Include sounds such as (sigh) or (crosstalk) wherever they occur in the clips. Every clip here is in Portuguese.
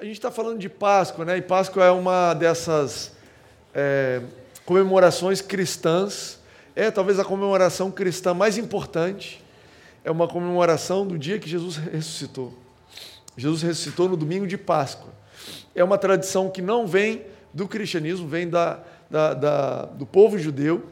A gente está falando de Páscoa, né? E Páscoa é uma dessas é, comemorações cristãs. É talvez a comemoração cristã mais importante. É uma comemoração do dia que Jesus ressuscitou. Jesus ressuscitou no domingo de Páscoa. É uma tradição que não vem do cristianismo, vem da, da, da do povo judeu,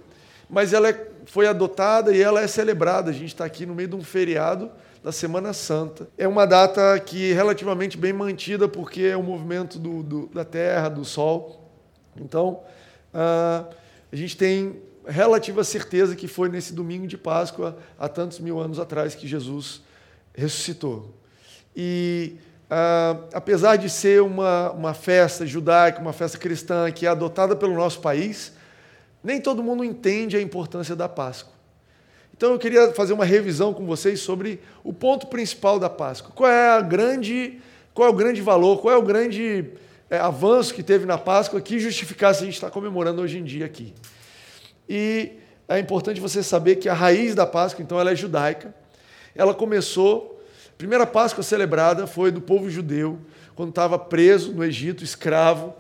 mas ela é, foi adotada e ela é celebrada. A gente está aqui no meio de um feriado da Semana Santa. É uma data que é relativamente bem mantida, porque é o movimento do, do, da Terra, do Sol. Então, uh, a gente tem relativa certeza que foi nesse domingo de Páscoa, há tantos mil anos atrás, que Jesus ressuscitou. E, uh, apesar de ser uma, uma festa judaica, uma festa cristã que é adotada pelo nosso país, nem todo mundo entende a importância da Páscoa. Então eu queria fazer uma revisão com vocês sobre o ponto principal da Páscoa. Qual é a grande, qual é o grande valor, qual é o grande é, avanço que teve na Páscoa que justificasse a gente estar comemorando hoje em dia aqui. E é importante você saber que a raiz da Páscoa, então, ela é judaica. Ela começou, a primeira Páscoa celebrada foi do povo judeu, quando estava preso no Egito, escravo.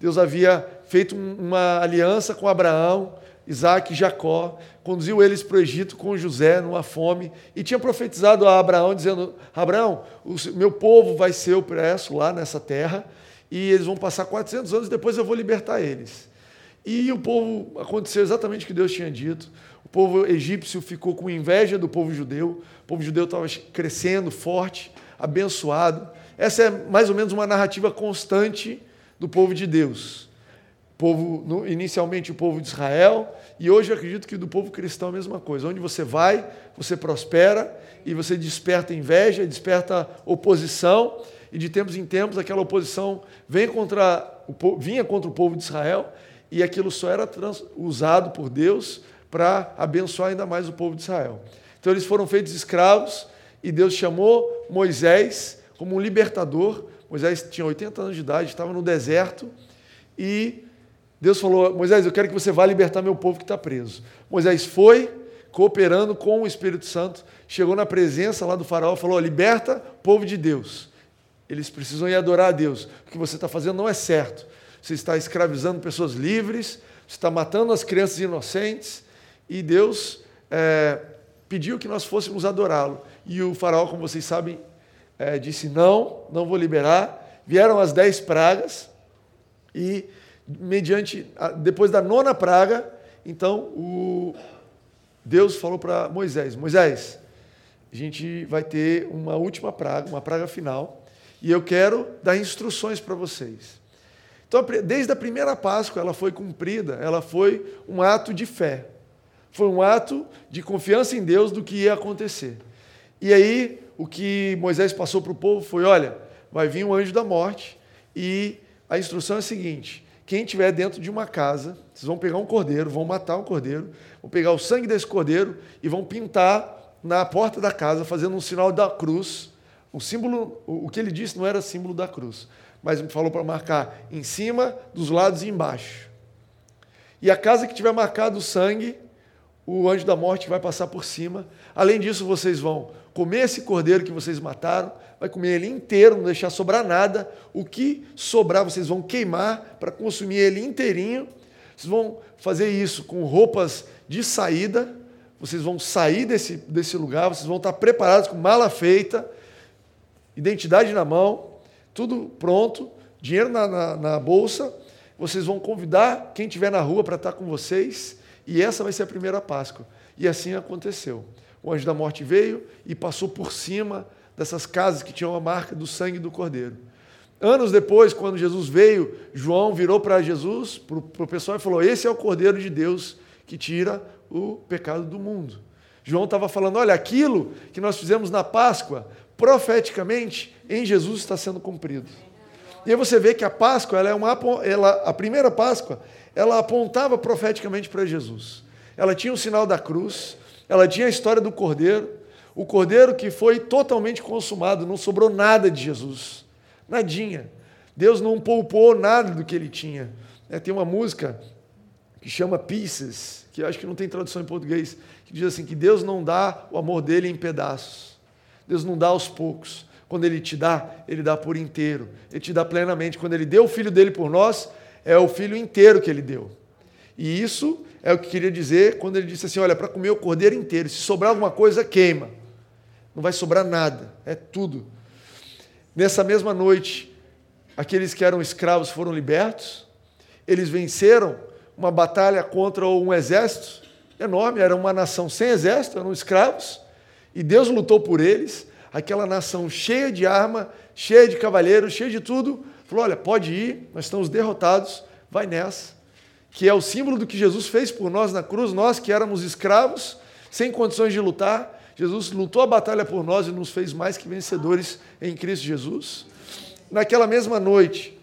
Deus havia feito uma aliança com Abraão, Isaac e Jacó, conduziu eles para o Egito com José numa fome e tinha profetizado a Abraão, dizendo: Abraão, o meu povo vai ser opresso lá nessa terra e eles vão passar 400 anos e depois eu vou libertar eles. E o povo aconteceu exatamente o que Deus tinha dito. O povo egípcio ficou com inveja do povo judeu. O povo judeu estava crescendo, forte, abençoado. Essa é mais ou menos uma narrativa constante do povo de Deus povo, inicialmente o povo de Israel, e hoje eu acredito que do povo cristão a mesma coisa. Onde você vai, você prospera e você desperta inveja, desperta oposição, e de tempos em tempos aquela oposição vem contra o, vinha contra o povo de Israel, e aquilo só era trans, usado por Deus para abençoar ainda mais o povo de Israel. Então eles foram feitos escravos, e Deus chamou Moisés como um libertador. Moisés tinha 80 anos de idade, estava no deserto, e Deus falou: Moisés, eu quero que você vá libertar meu povo que está preso. Moisés foi, cooperando com o Espírito Santo, chegou na presença lá do faraó e falou: liberta o povo de Deus. Eles precisam ir adorar a Deus. O que você está fazendo não é certo. Você está escravizando pessoas livres, você está matando as crianças inocentes, e Deus é, pediu que nós fôssemos adorá-lo. E o faraó, como vocês sabem, é, disse: não, não vou liberar. Vieram as dez pragas e mediante depois da nona praga, então o Deus falou para Moisés: Moisés, a gente vai ter uma última praga, uma praga final, e eu quero dar instruções para vocês. Então, desde a primeira Páscoa, ela foi cumprida, ela foi um ato de fé, foi um ato de confiança em Deus do que ia acontecer. E aí, o que Moisés passou para o povo foi: olha, vai vir um anjo da morte, e a instrução é a seguinte: quem estiver dentro de uma casa, vocês vão pegar um cordeiro, vão matar um cordeiro, vão pegar o sangue desse cordeiro e vão pintar na porta da casa, fazendo um sinal da cruz. O símbolo, o que ele disse não era símbolo da cruz, mas falou para marcar em cima, dos lados e embaixo. E a casa que tiver marcado o sangue, o anjo da morte vai passar por cima. Além disso, vocês vão comer esse cordeiro que vocês mataram, vai comer ele inteiro, não deixar sobrar nada. O que sobrar, vocês vão queimar para consumir ele inteirinho. Vocês vão fazer isso com roupas de saída. Vocês vão sair desse, desse lugar, vocês vão estar preparados com mala feita, identidade na mão, tudo pronto, dinheiro na, na, na bolsa. Vocês vão convidar quem estiver na rua para estar com vocês. E essa vai ser a primeira Páscoa. E assim aconteceu. O anjo da morte veio e passou por cima dessas casas que tinham a marca do sangue do cordeiro. Anos depois, quando Jesus veio, João virou para Jesus, para o pessoal, e falou: Esse é o cordeiro de Deus que tira o pecado do mundo. João estava falando: Olha, aquilo que nós fizemos na Páscoa, profeticamente, em Jesus está sendo cumprido. E aí você vê que a Páscoa, ela é uma, ela, a primeira Páscoa, ela apontava profeticamente para Jesus. Ela tinha o sinal da cruz, ela tinha a história do cordeiro, o cordeiro que foi totalmente consumado, não sobrou nada de Jesus. Nadinha. Deus não poupou nada do que ele tinha. É, tem uma música que chama Pieces, que acho que não tem tradução em português, que diz assim: que Deus não dá o amor dele em pedaços. Deus não dá aos poucos. Quando Ele te dá, Ele dá por inteiro. Ele te dá plenamente. Quando Ele deu o Filho dele por nós, é o Filho inteiro que Ele deu. E isso é o que queria dizer quando Ele disse assim: olha, para comer o cordeiro inteiro, se sobrar alguma coisa, queima. Não vai sobrar nada, é tudo. Nessa mesma noite, aqueles que eram escravos foram libertos, eles venceram uma batalha contra um exército enorme, era uma nação sem exército, eram escravos, e Deus lutou por eles, aquela nação cheia de arma, cheia de cavaleiros, cheia de tudo, falou: olha, pode ir, nós estamos derrotados, vai nessa. Que é o símbolo do que Jesus fez por nós na cruz, nós que éramos escravos, sem condições de lutar, Jesus lutou a batalha por nós e nos fez mais que vencedores em Cristo Jesus. Naquela mesma noite,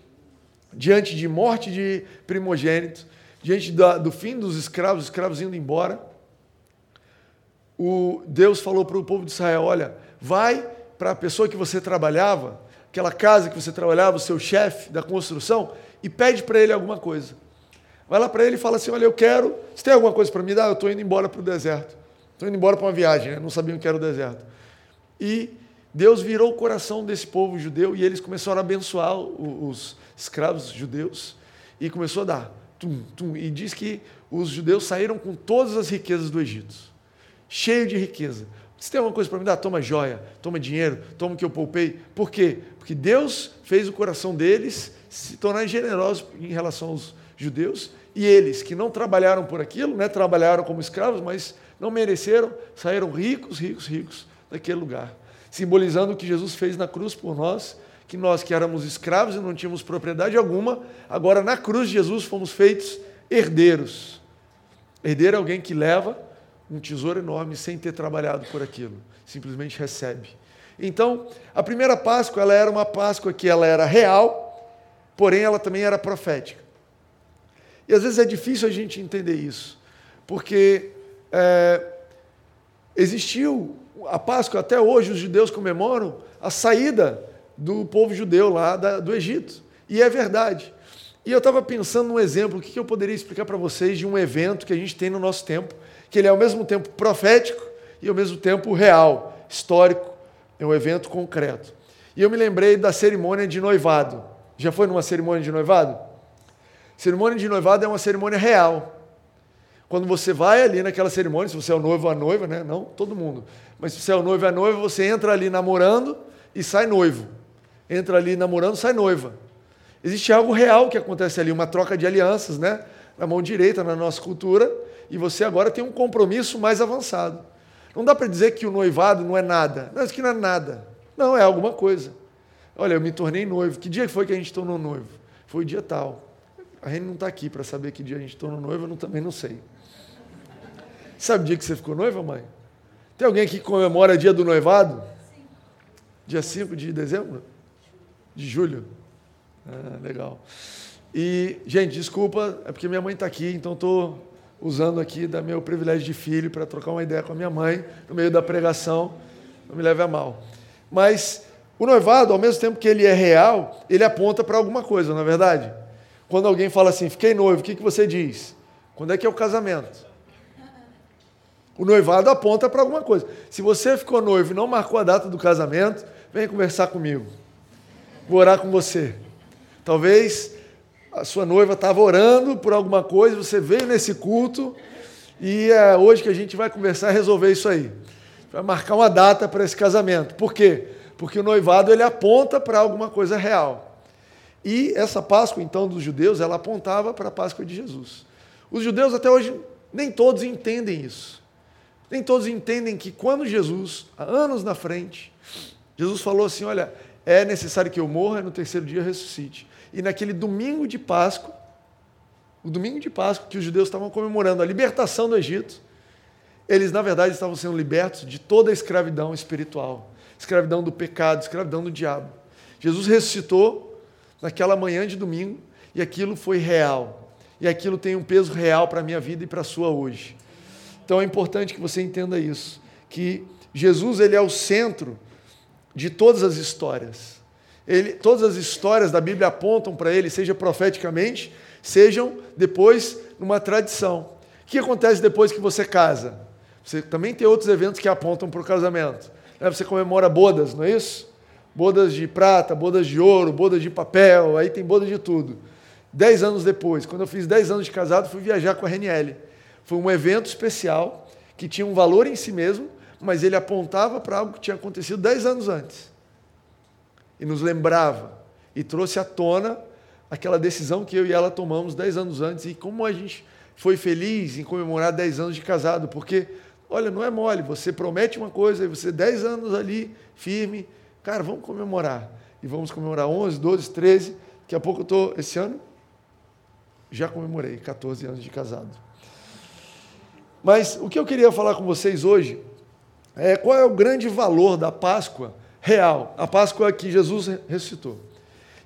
diante de morte de primogênito, diante do fim dos escravos, os escravos indo embora, o Deus falou para o povo de Israel: Olha, vai para a pessoa que você trabalhava, aquela casa que você trabalhava, o seu chefe da construção, e pede para ele alguma coisa. Vai lá para ele e fala assim: Olha, eu quero. Você tem alguma coisa para me dar? Eu estou indo embora para o deserto. Estou indo embora para uma viagem, né? não sabiam que era o deserto. E Deus virou o coração desse povo judeu e eles começaram a abençoar os escravos judeus e começou a dar. Tum, tum, e diz que os judeus saíram com todas as riquezas do Egito, cheio de riqueza. Se tem alguma coisa para me dar, toma joia, toma dinheiro, toma o que eu poupei. Por quê? Porque Deus fez o coração deles se tornar generoso em relação aos judeus e eles que não trabalharam por aquilo, né, trabalharam como escravos, mas não mereceram, saíram ricos, ricos, ricos daquele lugar. Simbolizando o que Jesus fez na cruz por nós, que nós que éramos escravos e não tínhamos propriedade alguma, agora na cruz de Jesus fomos feitos herdeiros. Herdeiro é alguém que leva um tesouro enorme sem ter trabalhado por aquilo, simplesmente recebe. Então, a primeira Páscoa, ela era uma Páscoa que ela era real, porém ela também era profética. E às vezes é difícil a gente entender isso, porque é, existiu a Páscoa, até hoje os judeus comemoram a saída do povo judeu lá da, do Egito. E é verdade. E eu estava pensando num exemplo, o que eu poderia explicar para vocês de um evento que a gente tem no nosso tempo, que ele é ao mesmo tempo profético e ao mesmo tempo real, histórico, é um evento concreto. E eu me lembrei da cerimônia de noivado. Já foi numa cerimônia de noivado? Cerimônia de noivado é uma cerimônia real. Quando você vai ali naquela cerimônia, se você é o noivo ou a noiva, né? Não todo mundo. Mas se você é o noivo ou a noiva, você entra ali namorando e sai noivo. Entra ali namorando, sai noiva. Existe algo real que acontece ali, uma troca de alianças, né? Na mão direita, na nossa cultura, e você agora tem um compromisso mais avançado. Não dá para dizer que o noivado não é nada. Não, isso aqui não é nada. Não, é alguma coisa. Olha, eu me tornei noivo. Que dia foi que a gente tornou noivo? Foi o dia tal. A gente não está aqui para saber que dia a gente tornou noivo, eu também não sei. Sabe o dia que você ficou noiva, mãe? Tem alguém aqui que comemora dia do noivado? Dia 5 de dezembro? De julho? Ah, legal. E, gente, desculpa, é porque minha mãe está aqui, então estou usando aqui da meu privilégio de filho para trocar uma ideia com a minha mãe no meio da pregação. Não me leve a mal. Mas o noivado, ao mesmo tempo que ele é real, ele aponta para alguma coisa, não é verdade? Quando alguém fala assim, fiquei noivo, o que, que você diz? Quando é que é o casamento? O noivado aponta para alguma coisa. Se você ficou noivo e não marcou a data do casamento, vem conversar comigo. Vou orar com você. Talvez a sua noiva estava orando por alguma coisa, você veio nesse culto e é hoje que a gente vai conversar e resolver isso aí. Vai marcar uma data para esse casamento. Por quê? Porque o noivado ele aponta para alguma coisa real. E essa Páscoa, então, dos judeus, ela apontava para a Páscoa de Jesus. Os judeus até hoje nem todos entendem isso. Nem todos entendem que quando Jesus, há anos na frente, Jesus falou assim: olha, é necessário que eu morra no terceiro dia ressuscite. E naquele domingo de Páscoa, o domingo de Páscoa, que os judeus estavam comemorando a libertação do Egito, eles, na verdade, estavam sendo libertos de toda a escravidão espiritual escravidão do pecado, escravidão do diabo. Jesus ressuscitou naquela manhã de domingo e aquilo foi real. E aquilo tem um peso real para a minha vida e para a sua hoje. Então é importante que você entenda isso, que Jesus ele é o centro de todas as histórias. Ele, todas as histórias da Bíblia apontam para ele, seja profeticamente, sejam depois numa tradição. O que acontece depois que você casa? Você também tem outros eventos que apontam para o casamento. Você comemora bodas, não é isso? Bodas de prata, bodas de ouro, bodas de papel, aí tem boda de tudo. Dez anos depois, quando eu fiz dez anos de casado, fui viajar com a RNL. Foi um evento especial que tinha um valor em si mesmo, mas ele apontava para algo que tinha acontecido dez anos antes. E nos lembrava, e trouxe à tona aquela decisão que eu e ela tomamos dez anos antes, e como a gente foi feliz em comemorar dez anos de casado, porque, olha, não é mole, você promete uma coisa, e você dez anos ali, firme, cara, vamos comemorar. E vamos comemorar 11, 12, 13, daqui a pouco eu estou, esse ano, já comemorei 14 anos de casado. Mas o que eu queria falar com vocês hoje é qual é o grande valor da Páscoa real, a Páscoa que Jesus ressuscitou.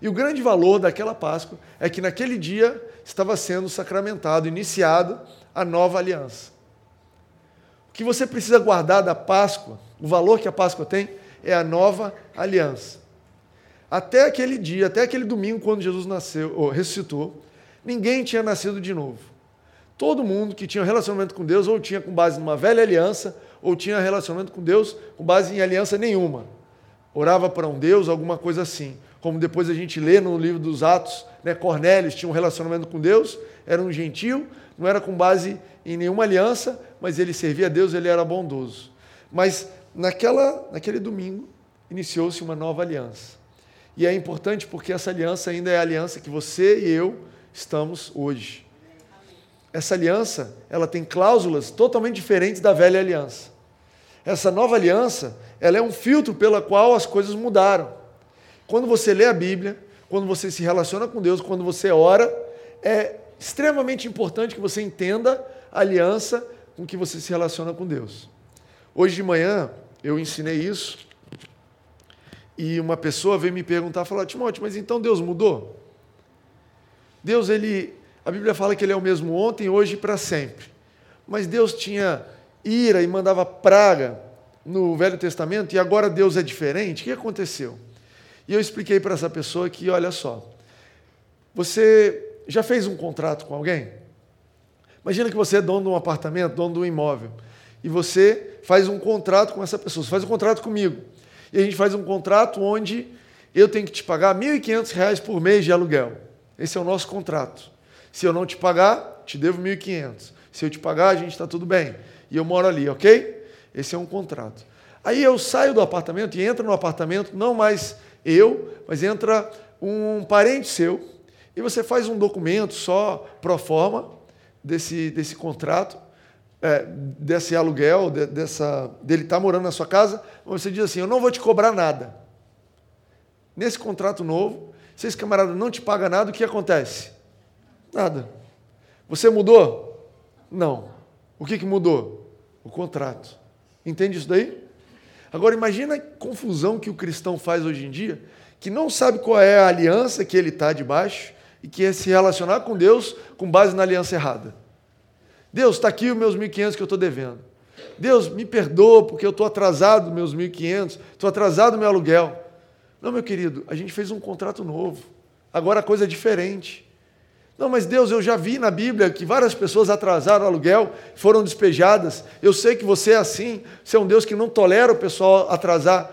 E o grande valor daquela Páscoa é que naquele dia estava sendo sacramentado, iniciado a nova aliança. O que você precisa guardar da Páscoa, o valor que a Páscoa tem, é a nova aliança. Até aquele dia, até aquele domingo, quando Jesus nasceu, ou ressuscitou, ninguém tinha nascido de novo. Todo mundo que tinha um relacionamento com Deus, ou tinha com base numa velha aliança, ou tinha relacionamento com Deus com base em aliança nenhuma. Orava para um Deus, alguma coisa assim. Como depois a gente lê no livro dos Atos, né? Cornélios tinha um relacionamento com Deus, era um gentil, não era com base em nenhuma aliança, mas ele servia a Deus, ele era bondoso. Mas naquela, naquele domingo iniciou-se uma nova aliança. E é importante porque essa aliança ainda é a aliança que você e eu estamos hoje. Essa aliança, ela tem cláusulas totalmente diferentes da velha aliança. Essa nova aliança, ela é um filtro pela qual as coisas mudaram. Quando você lê a Bíblia, quando você se relaciona com Deus, quando você ora, é extremamente importante que você entenda a aliança com que você se relaciona com Deus. Hoje de manhã eu ensinei isso e uma pessoa veio me perguntar, falou: Timóteo, mas então Deus mudou? Deus, ele, a Bíblia fala que ele é o mesmo ontem, hoje e para sempre. Mas Deus tinha ira e mandava praga no Velho Testamento e agora Deus é diferente? O que aconteceu? E eu expliquei para essa pessoa que, olha só, você já fez um contrato com alguém? Imagina que você é dono de um apartamento, dono de um imóvel, e você faz um contrato com essa pessoa, você faz um contrato comigo. E a gente faz um contrato onde eu tenho que te pagar R$ 1.500 por mês de aluguel. Esse é o nosso contrato. Se eu não te pagar, te devo 1.500. Se eu te pagar, a gente está tudo bem. E eu moro ali, ok? Esse é um contrato. Aí eu saio do apartamento e entro no apartamento, não mais eu, mas entra um parente seu, e você faz um documento só pro forma desse, desse contrato, é, desse aluguel, de, dessa, dele estar tá morando na sua casa, você diz assim: Eu não vou te cobrar nada. Nesse contrato novo, se esse camarada não te paga nada, o que acontece? Nada. Você mudou? Não. O que, que mudou? O contrato. Entende isso daí? Agora imagina a confusão que o cristão faz hoje em dia, que não sabe qual é a aliança que ele está debaixo e que é se relacionar com Deus com base na aliança errada. Deus, está aqui os meus 1.500 que eu estou devendo. Deus, me perdoa porque eu estou atrasado meus 1.500, estou atrasado meu aluguel. Não, meu querido, a gente fez um contrato novo. Agora a coisa é diferente. Não, mas Deus, eu já vi na Bíblia que várias pessoas atrasaram o aluguel, foram despejadas. Eu sei que você é assim, você é um Deus que não tolera o pessoal atrasar.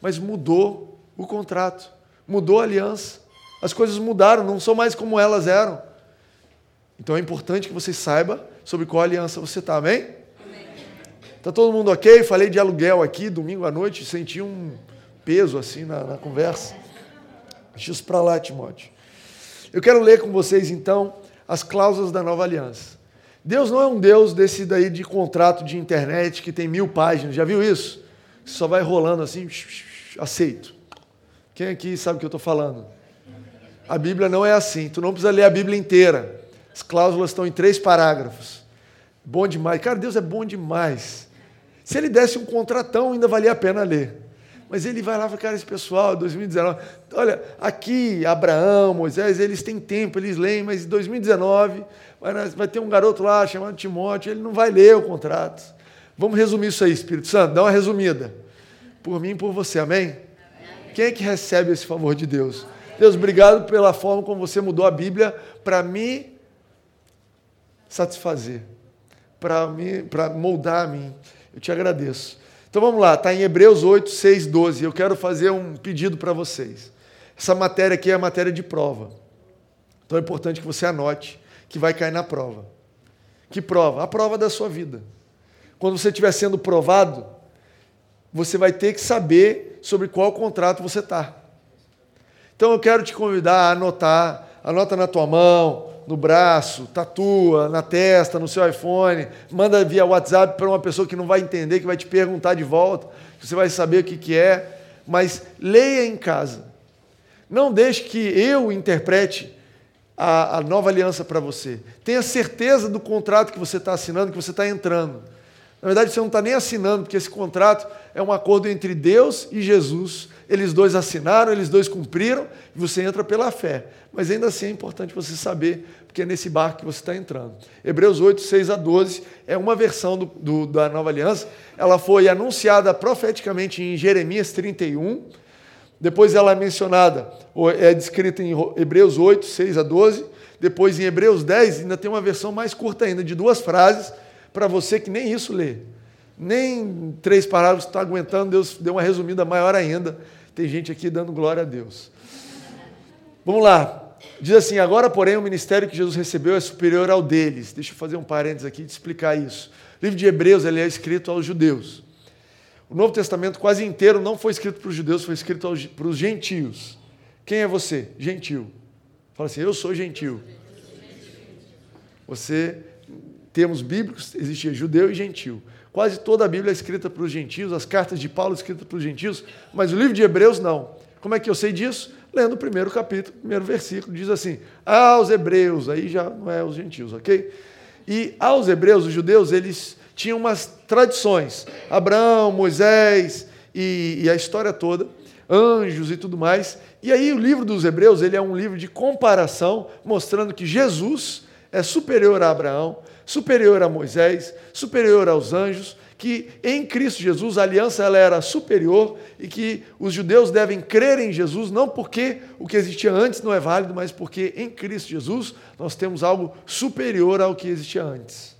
Mas mudou o contrato, mudou a aliança. As coisas mudaram, não são mais como elas eram. Então é importante que você saiba sobre qual aliança você está, amém? Está todo mundo ok? Falei de aluguel aqui, domingo à noite, senti um peso assim na, na conversa. Deixa isso para lá, Timóteo. Eu quero ler com vocês, então, as cláusulas da nova aliança. Deus não é um Deus desse daí de contrato de internet que tem mil páginas. Já viu isso? Só vai rolando assim, aceito. Quem aqui sabe o que eu estou falando? A Bíblia não é assim. Tu não precisa ler a Bíblia inteira. As cláusulas estão em três parágrafos. Bom demais. Cara, Deus é bom demais. Se ele desse um contratão, ainda valia a pena ler. Mas ele vai lá e fala, cara, esse pessoal, 2019, olha, aqui, Abraão, Moisés, eles têm tempo, eles leem, mas em 2019 vai, ter um garoto lá chamado Timóteo, ele não vai ler o contrato. Vamos resumir isso aí, Espírito Santo, dá uma resumida. Por mim e por você, amém? Quem é que recebe esse favor de Deus? Deus, obrigado pela forma como você mudou a Bíblia para me satisfazer, para me, moldar a mim. Eu te agradeço. Então vamos lá, está em Hebreus 8, 6, 12. Eu quero fazer um pedido para vocês. Essa matéria aqui é a matéria de prova. Então é importante que você anote que vai cair na prova. Que prova? A prova da sua vida. Quando você estiver sendo provado, você vai ter que saber sobre qual contrato você está. Então eu quero te convidar a anotar, anota na tua mão, no braço, tatua, na testa, no seu iPhone, manda via WhatsApp para uma pessoa que não vai entender, que vai te perguntar de volta, você vai saber o que, que é, mas leia em casa. Não deixe que eu interprete a, a nova aliança para você. Tenha certeza do contrato que você está assinando, que você está entrando. Na verdade, você não está nem assinando, porque esse contrato é um acordo entre Deus e Jesus. Eles dois assinaram, eles dois cumpriram, e você entra pela fé. Mas ainda assim é importante você saber, porque é nesse barco que você está entrando. Hebreus 8, 6 a 12 é uma versão do, do, da nova aliança. Ela foi anunciada profeticamente em Jeremias 31. Depois ela é mencionada, é descrita em Hebreus 8, 6 a 12. Depois em Hebreus 10, ainda tem uma versão mais curta ainda, de duas frases para você que nem isso lê. Nem três parágrafos está aguentando, Deus deu uma resumida maior ainda. Tem gente aqui dando glória a Deus. Vamos lá. Diz assim: agora, porém, o ministério que Jesus recebeu é superior ao deles. Deixa eu fazer um parênteses aqui de explicar isso. O livro de Hebreus ele é escrito aos judeus. O Novo Testamento quase inteiro não foi escrito para os judeus, foi escrito para os gentios. Quem é você? Gentil. Fala assim: eu sou gentil. Você termos bíblicos, existia judeu e gentil. Quase toda a Bíblia é escrita para os gentios, as cartas de Paulo escritas para os gentios, mas o livro de Hebreus não. Como é que eu sei disso? Lendo o primeiro capítulo, primeiro versículo, diz assim: aos hebreus, aí já não é os gentios, ok? E aos hebreus, os judeus, eles tinham umas tradições. Abraão, Moisés e, e a história toda, anjos e tudo mais. E aí o livro dos hebreus, ele é um livro de comparação, mostrando que Jesus é superior a Abraão, superior a Moisés, superior aos anjos, que em Cristo Jesus a aliança ela era superior e que os judeus devem crer em Jesus não porque o que existia antes não é válido, mas porque em Cristo Jesus nós temos algo superior ao que existia antes.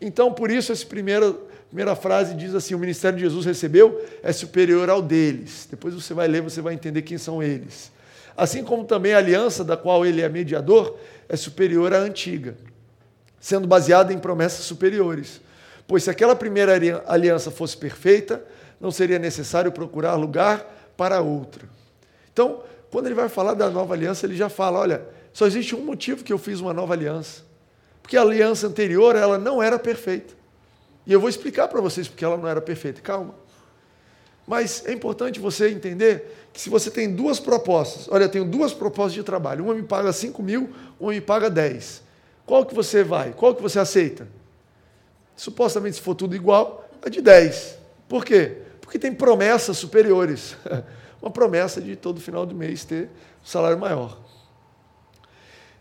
Então, por isso, essa primeira, primeira frase diz assim: o ministério de Jesus recebeu é superior ao deles. Depois você vai ler, você vai entender quem são eles. Assim como também a aliança da qual ele é mediador é superior à antiga sendo baseada em promessas superiores. Pois se aquela primeira aliança fosse perfeita, não seria necessário procurar lugar para outra. Então, quando ele vai falar da nova aliança, ele já fala: olha, só existe um motivo que eu fiz uma nova aliança. Porque a aliança anterior, ela não era perfeita. E eu vou explicar para vocês porque ela não era perfeita. Calma. Mas é importante você entender que se você tem duas propostas, olha, eu tenho duas propostas de trabalho, uma me paga 5 mil, uma me paga 10. Qual que você vai? Qual que você aceita? Supostamente, se for tudo igual, a de 10. Por quê? Porque tem promessas superiores. (laughs) Uma promessa de todo final do mês ter um salário maior.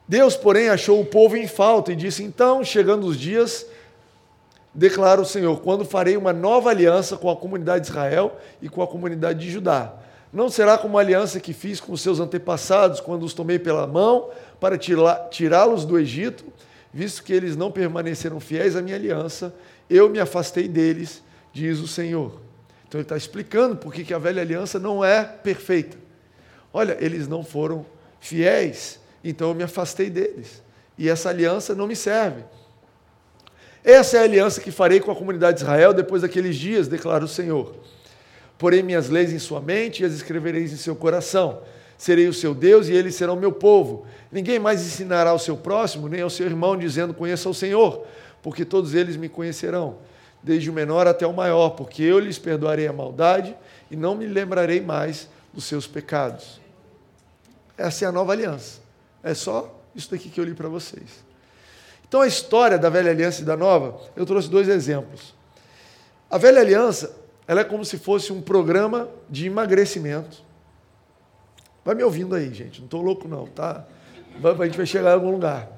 Deus, porém, achou o povo em falta e disse: Então, chegando os dias, declara o Senhor, quando farei uma nova aliança com a comunidade de Israel e com a comunidade de Judá. Não será como a aliança que fiz com os seus antepassados, quando os tomei pela mão para tirá-los do Egito, visto que eles não permaneceram fiéis à minha aliança, eu me afastei deles, diz o Senhor. Então ele está explicando por que a velha aliança não é perfeita. Olha, eles não foram fiéis, então eu me afastei deles. E essa aliança não me serve. Essa é a aliança que farei com a comunidade de Israel depois daqueles dias, declara o Senhor. Porei minhas leis em sua mente e as escrevereis em seu coração serei o seu Deus e eles serão meu povo. Ninguém mais ensinará ao seu próximo, nem ao seu irmão, dizendo: Conheça o Senhor, porque todos eles me conhecerão, desde o menor até o maior, porque eu lhes perdoarei a maldade e não me lembrarei mais dos seus pecados. Essa é a nova aliança. É só isso daqui que eu li para vocês. Então, a história da velha aliança e da nova, eu trouxe dois exemplos. A velha aliança, ela é como se fosse um programa de emagrecimento Vai me ouvindo aí, gente. Não estou louco, não, tá? A gente vai chegar em algum lugar.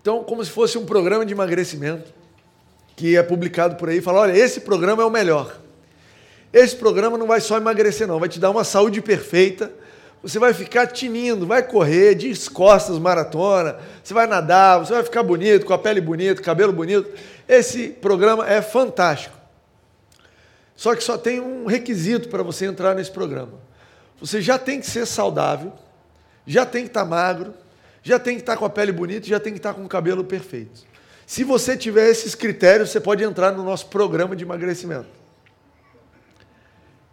Então, como se fosse um programa de emagrecimento que é publicado por aí fala: olha, esse programa é o melhor. Esse programa não vai só emagrecer, não, vai te dar uma saúde perfeita. Você vai ficar tinindo, vai correr de costas maratona, você vai nadar, você vai ficar bonito, com a pele bonita, cabelo bonito. Esse programa é fantástico. Só que só tem um requisito para você entrar nesse programa. Você já tem que ser saudável, já tem que estar tá magro, já tem que estar tá com a pele bonita, já tem que estar tá com o cabelo perfeito. Se você tiver esses critérios, você pode entrar no nosso programa de emagrecimento.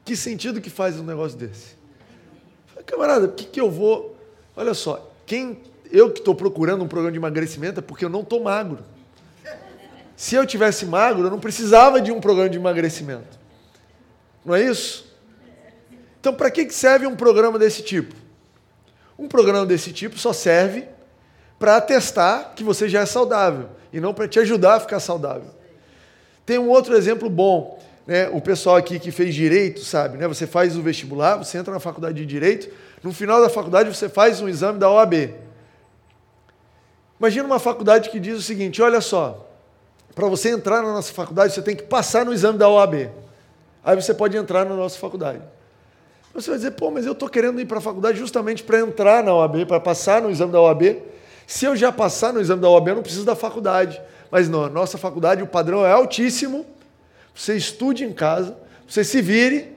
Que sentido que faz um negócio desse? Camarada, o que, que eu vou. Olha só, quem eu que estou procurando um programa de emagrecimento é porque eu não estou magro. Se eu tivesse magro, eu não precisava de um programa de emagrecimento. Não é isso? Então, para que serve um programa desse tipo? Um programa desse tipo só serve para atestar que você já é saudável e não para te ajudar a ficar saudável. Tem um outro exemplo bom. Né? O pessoal aqui que fez direito sabe, né? Você faz o vestibular, você entra na faculdade de direito, no final da faculdade você faz um exame da OAB. Imagina uma faculdade que diz o seguinte: olha só, para você entrar na nossa faculdade, você tem que passar no exame da OAB. Aí você pode entrar na nossa faculdade. Você vai dizer, pô, mas eu estou querendo ir para a faculdade justamente para entrar na OAB, para passar no exame da OAB. Se eu já passar no exame da OAB, eu não preciso da faculdade. Mas não, nossa faculdade, o padrão é altíssimo. Você estude em casa, você se vire,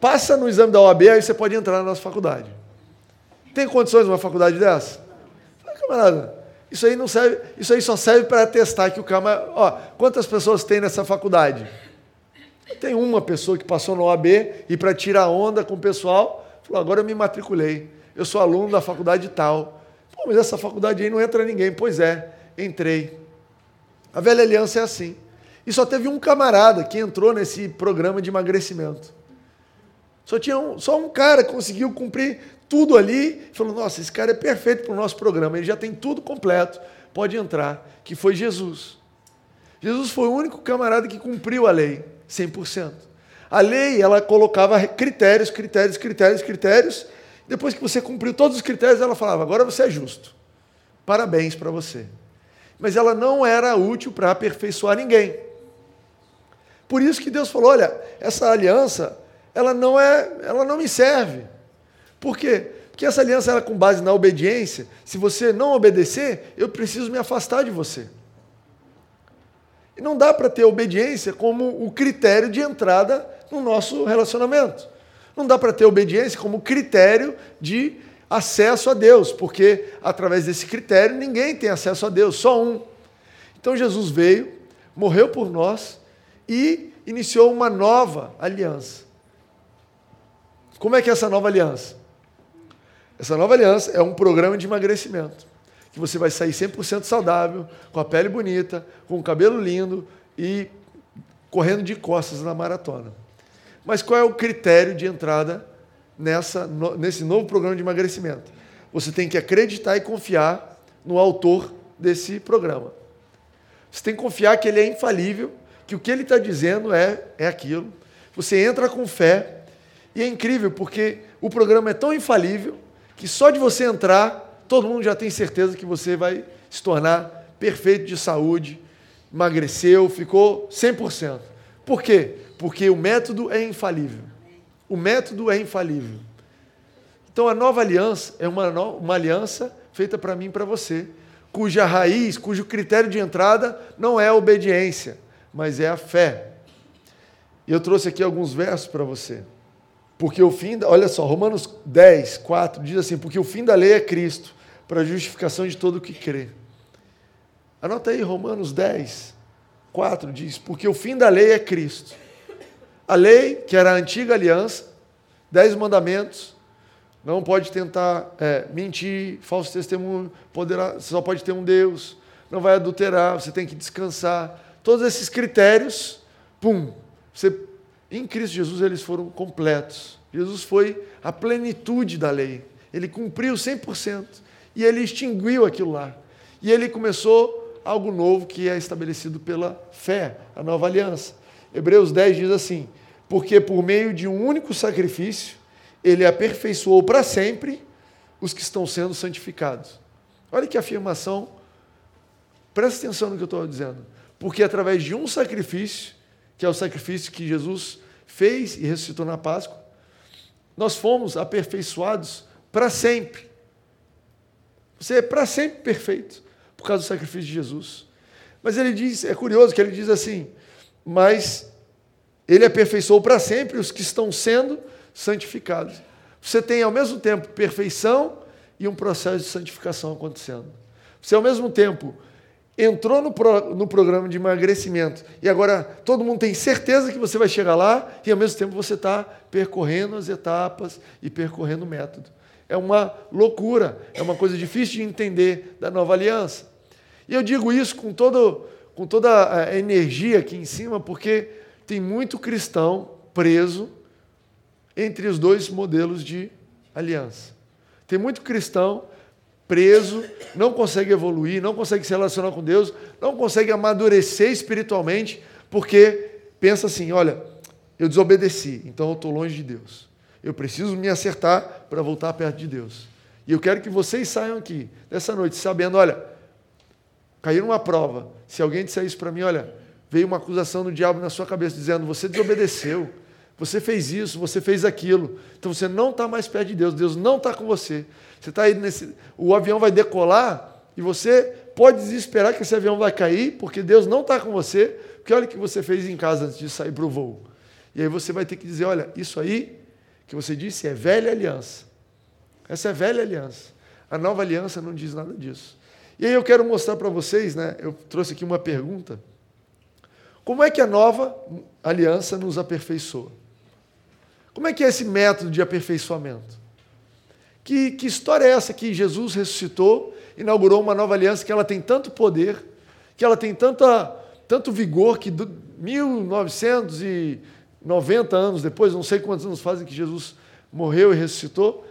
passa no exame da OAB, aí você pode entrar na nossa faculdade. Tem condições uma faculdade dessa? Fala, camarada, isso aí não serve, isso aí só serve para testar que o cara. Ó, quantas pessoas tem nessa faculdade? Tem uma pessoa que passou no OAB e para tirar onda com o pessoal, falou: agora eu me matriculei. Eu sou aluno da faculdade tal. Pô, mas essa faculdade aí não entra ninguém. Pois é, entrei. A velha aliança é assim. E só teve um camarada que entrou nesse programa de emagrecimento. Só tinha um, só um cara conseguiu cumprir tudo ali, falou: Nossa, esse cara é perfeito para o nosso programa, ele já tem tudo completo, pode entrar. Que foi Jesus. Jesus foi o único camarada que cumpriu a lei, 100%. A lei, ela colocava critérios, critérios, critérios, critérios. Depois que você cumpriu todos os critérios, ela falava: Agora você é justo. Parabéns para você. Mas ela não era útil para aperfeiçoar ninguém. Por isso que Deus falou: Olha, essa aliança, ela não é, ela não me serve. Por quê? Porque essa aliança era com base na obediência. Se você não obedecer, eu preciso me afastar de você. E não dá para ter obediência como o critério de entrada no nosso relacionamento. Não dá para ter obediência como critério de acesso a Deus, porque através desse critério ninguém tem acesso a Deus, só um. Então Jesus veio, morreu por nós e iniciou uma nova aliança. Como é que é essa nova aliança? Essa nova aliança é um programa de emagrecimento, que você vai sair 100% saudável, com a pele bonita, com o cabelo lindo e correndo de costas na maratona. Mas qual é o critério de entrada nessa, nesse novo programa de emagrecimento? Você tem que acreditar e confiar no autor desse programa. Você tem que confiar que ele é infalível, que o que ele está dizendo é, é aquilo. Você entra com fé. E é incrível, porque o programa é tão infalível que só de você entrar, todo mundo já tem certeza que você vai se tornar perfeito de saúde, emagreceu, ficou 100%. Por quê? Porque o método é infalível. O método é infalível. Então a nova aliança é uma, uma aliança feita para mim e para você, cuja raiz, cujo critério de entrada não é a obediência, mas é a fé. E eu trouxe aqui alguns versos para você. Porque o fim, da, olha só, Romanos 10, 4 diz assim: porque o fim da lei é Cristo, para a justificação de todo o que crê. Anota aí, Romanos 10, 4 diz: porque o fim da lei é Cristo. A lei, que era a antiga aliança, dez mandamentos, não pode tentar é, mentir, falso testemunho, poderá, só pode ter um Deus, não vai adulterar, você tem que descansar. Todos esses critérios, pum, você em Cristo Jesus eles foram completos. Jesus foi a plenitude da lei. Ele cumpriu 100% e ele extinguiu aquilo lá. E ele começou algo novo que é estabelecido pela fé, a nova aliança. Hebreus 10 diz assim: Porque por meio de um único sacrifício, ele aperfeiçoou para sempre os que estão sendo santificados. Olha que afirmação, presta atenção no que eu estou dizendo. Porque através de um sacrifício, que é o sacrifício que Jesus fez e ressuscitou na Páscoa, nós fomos aperfeiçoados para sempre. Você é para sempre perfeito por causa do sacrifício de Jesus. Mas ele diz, é curioso que ele diz assim, mas ele aperfeiçoou para sempre os que estão sendo santificados. Você tem ao mesmo tempo perfeição e um processo de santificação acontecendo. Você ao mesmo tempo entrou no, pro, no programa de emagrecimento e agora todo mundo tem certeza que você vai chegar lá e ao mesmo tempo você está percorrendo as etapas e percorrendo o método. É uma loucura, é uma coisa difícil de entender da nova aliança. E eu digo isso com, todo, com toda a energia aqui em cima, porque tem muito cristão preso entre os dois modelos de aliança. Tem muito cristão preso, não consegue evoluir, não consegue se relacionar com Deus, não consegue amadurecer espiritualmente, porque pensa assim: olha, eu desobedeci, então eu estou longe de Deus. Eu preciso me acertar para voltar perto de Deus. E eu quero que vocês saiam aqui nessa noite sabendo: olha, caiu uma prova. Se alguém disser isso para mim, olha, veio uma acusação do diabo na sua cabeça dizendo: você desobedeceu, você fez isso, você fez aquilo. Então você não está mais perto de Deus, Deus não está com você. Você está aí nesse. O avião vai decolar e você pode desesperar que esse avião vai cair, porque Deus não está com você, porque olha o que você fez em casa antes de sair para o voo. E aí você vai ter que dizer: olha, isso aí que você disse é velha aliança. Essa é velha aliança. A nova aliança não diz nada disso. E aí eu quero mostrar para vocês, né? Eu trouxe aqui uma pergunta. Como é que a nova aliança nos aperfeiçoa? Como é que é esse método de aperfeiçoamento? Que, que história é essa que Jesus ressuscitou, inaugurou uma nova aliança que ela tem tanto poder, que ela tem tanta, tanto vigor que 1990 anos depois, não sei quantos anos fazem que Jesus morreu e ressuscitou,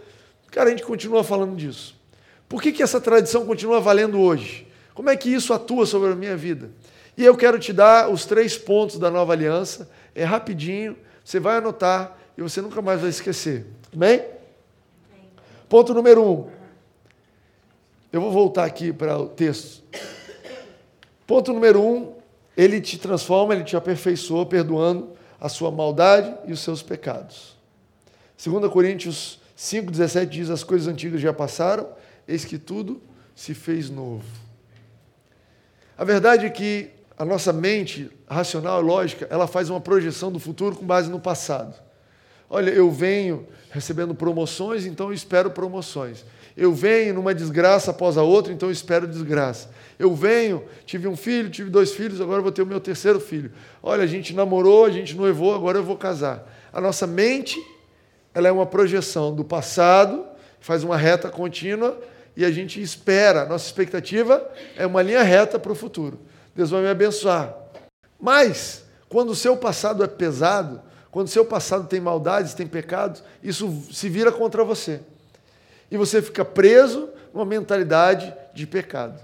cara, a gente continua falando disso. Por que, que essa tradição continua valendo hoje? Como é que isso atua sobre a minha vida? E eu quero te dar os três pontos da nova aliança, é rapidinho, você vai anotar e você nunca mais vai esquecer. Amém? Ponto número um. Eu vou voltar aqui para o texto. Ponto número um, ele te transforma, ele te aperfeiçoa, perdoando a sua maldade e os seus pecados. 2 Coríntios 5,17 diz: As coisas antigas já passaram, eis que tudo se fez novo. A verdade é que a nossa mente racional e lógica, ela faz uma projeção do futuro com base no passado. Olha, eu venho recebendo promoções, então eu espero promoções. Eu venho numa desgraça após a outra, então eu espero desgraça. Eu venho, tive um filho, tive dois filhos, agora vou ter o meu terceiro filho. Olha, a gente namorou, a gente noivou, agora eu vou casar. A nossa mente, ela é uma projeção do passado, faz uma reta contínua e a gente espera. Nossa expectativa é uma linha reta para o futuro. Deus vai me abençoar. Mas, quando o seu passado é pesado, quando seu passado tem maldades, tem pecados, isso se vira contra você. E você fica preso numa mentalidade de pecado.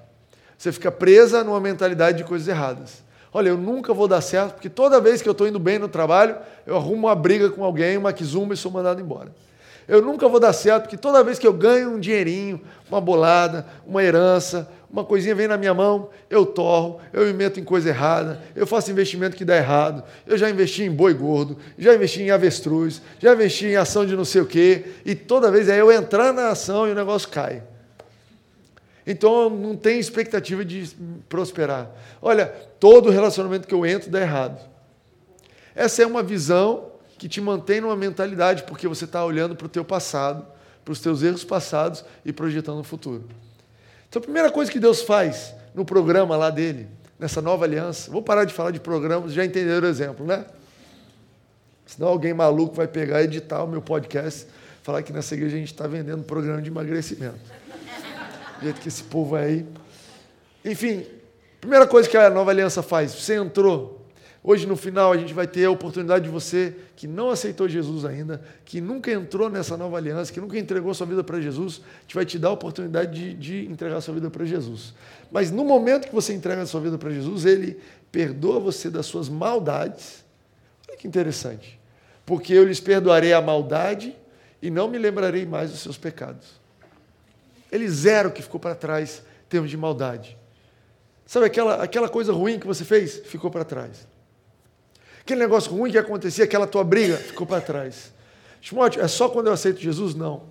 Você fica presa numa mentalidade de coisas erradas. Olha, eu nunca vou dar certo, porque toda vez que eu estou indo bem no trabalho, eu arrumo uma briga com alguém, uma quizumba e sou mandado embora. Eu nunca vou dar certo, porque toda vez que eu ganho um dinheirinho, uma bolada, uma herança, uma coisinha vem na minha mão, eu torro, eu me meto em coisa errada, eu faço investimento que dá errado, eu já investi em boi gordo, já investi em avestruz, já investi em ação de não sei o quê, e toda vez é eu entrar na ação e o negócio cai. Então não tem expectativa de prosperar. Olha, todo relacionamento que eu entro dá errado. Essa é uma visão que te mantém numa mentalidade, porque você está olhando para o teu passado, para os teus erros passados e projetando o futuro. Então, a primeira coisa que Deus faz no programa lá dele, nessa nova aliança, vou parar de falar de programas, já entenderam o exemplo, né? Senão alguém maluco vai pegar e editar o meu podcast, falar que nessa igreja a gente está vendendo programa de emagrecimento. Do jeito que esse povo é aí. Enfim, primeira coisa que a nova aliança faz, você entrou Hoje, no final, a gente vai ter a oportunidade de você que não aceitou Jesus ainda, que nunca entrou nessa nova aliança, que nunca entregou sua vida para Jesus, a gente vai te dar a oportunidade de, de entregar sua vida para Jesus. Mas no momento que você entrega sua vida para Jesus, Ele perdoa você das suas maldades. Olha que interessante. Porque eu lhes perdoarei a maldade e não me lembrarei mais dos seus pecados. Ele zero que ficou para trás em termos de maldade. Sabe aquela, aquela coisa ruim que você fez? Ficou para trás. Aquele negócio ruim que acontecia, aquela tua briga, ficou para trás. Timóteo, é só quando eu aceito Jesus? Não.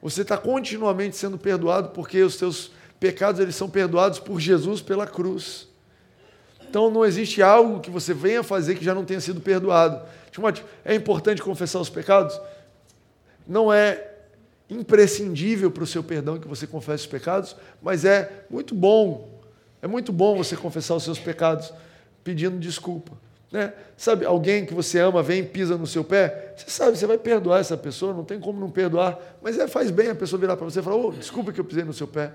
Você está continuamente sendo perdoado porque os teus pecados eles são perdoados por Jesus pela cruz. Então não existe algo que você venha fazer que já não tenha sido perdoado. Timóteo, é importante confessar os pecados? Não é imprescindível para o seu perdão que você confesse os pecados, mas é muito bom. É muito bom você confessar os seus pecados pedindo desculpa. Né? Sabe, alguém que você ama vem e pisa no seu pé, você sabe, você vai perdoar essa pessoa, não tem como não perdoar, mas é, faz bem a pessoa virar para você e falar: oh, desculpa que eu pisei no seu pé.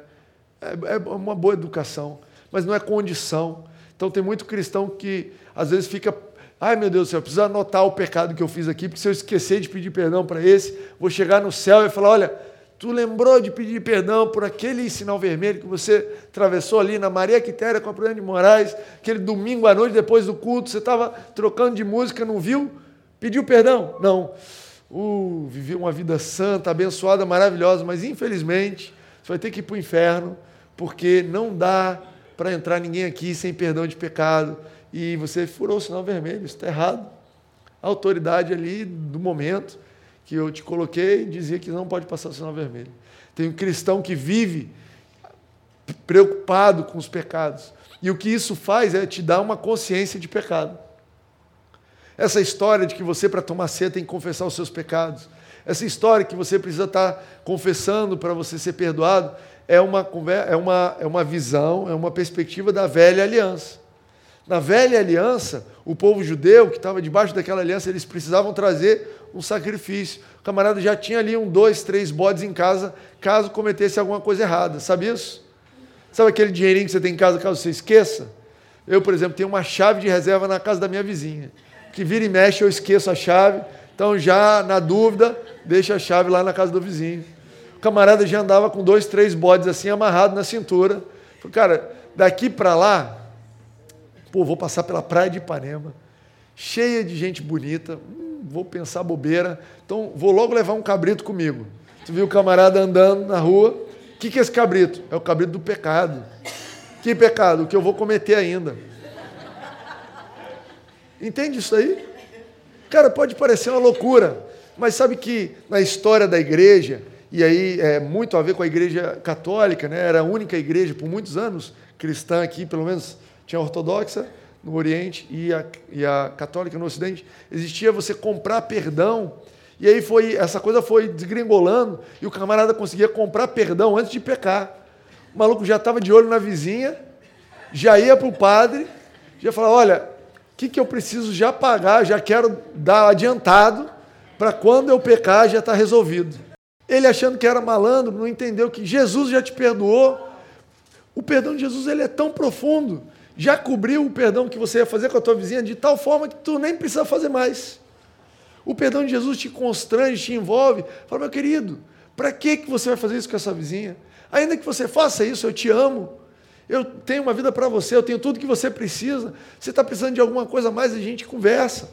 É, é uma boa educação, mas não é condição. Então tem muito cristão que às vezes fica Ai meu Deus do céu, eu preciso anotar o pecado que eu fiz aqui, porque se eu esquecer de pedir perdão para esse, vou chegar no céu e falar: olha, tu lembrou de pedir perdão por aquele sinal vermelho que você atravessou ali na Maria Quitéria com a Prudente de Moraes, aquele domingo à noite depois do culto, você estava trocando de música, não viu? Pediu perdão? Não. Uh, vivi uma vida santa, abençoada, maravilhosa, mas infelizmente você vai ter que ir para o inferno, porque não dá para entrar ninguém aqui sem perdão de pecado e você furou o sinal vermelho, isso está errado. A autoridade ali do momento que eu te coloquei dizia que não pode passar o sinal vermelho. Tem um cristão que vive preocupado com os pecados. E o que isso faz é te dar uma consciência de pecado. Essa história de que você, para tomar ceia, tem que confessar os seus pecados. Essa história que você precisa estar confessando para você ser perdoado é uma, é, uma, é uma visão, é uma perspectiva da velha aliança. Na velha aliança, o povo judeu que estava debaixo daquela aliança, eles precisavam trazer um sacrifício. O camarada já tinha ali um, dois, três bodes em casa, caso cometesse alguma coisa errada. Sabe isso? Sabe aquele dinheirinho que você tem em casa caso você esqueça? Eu, por exemplo, tenho uma chave de reserva na casa da minha vizinha. Que vira e mexe, eu esqueço a chave. Então, já na dúvida, deixa a chave lá na casa do vizinho. O camarada já andava com dois, três bodes assim, amarrado na cintura. Falei, cara, daqui para lá, Pô, vou passar pela praia de Ipanema, cheia de gente bonita, hum, vou pensar bobeira, então vou logo levar um cabrito comigo. Tu viu o camarada andando na rua, o que, que é esse cabrito? É o cabrito do pecado. Que pecado? O que eu vou cometer ainda. Entende isso aí? Cara, pode parecer uma loucura, mas sabe que na história da igreja, e aí é muito a ver com a igreja católica, né? era a única igreja por muitos anos cristã aqui, pelo menos tinha a ortodoxa no Oriente e a, e a católica no Ocidente. Existia você comprar perdão. E aí foi essa coisa foi desgringolando e o camarada conseguia comprar perdão antes de pecar. O maluco já estava de olho na vizinha, já ia para o padre, já falava: olha, o que, que eu preciso já pagar, já quero dar adiantado, para quando eu pecar já está resolvido. Ele achando que era malandro, não entendeu que Jesus já te perdoou. O perdão de Jesus ele é tão profundo já cobriu o perdão que você ia fazer com a tua vizinha de tal forma que tu nem precisa fazer mais. O perdão de Jesus te constrange, te envolve. Fala, meu querido, para que, que você vai fazer isso com essa vizinha? Ainda que você faça isso, eu te amo. Eu tenho uma vida para você, eu tenho tudo que você precisa. Você está precisando de alguma coisa mais, a gente conversa.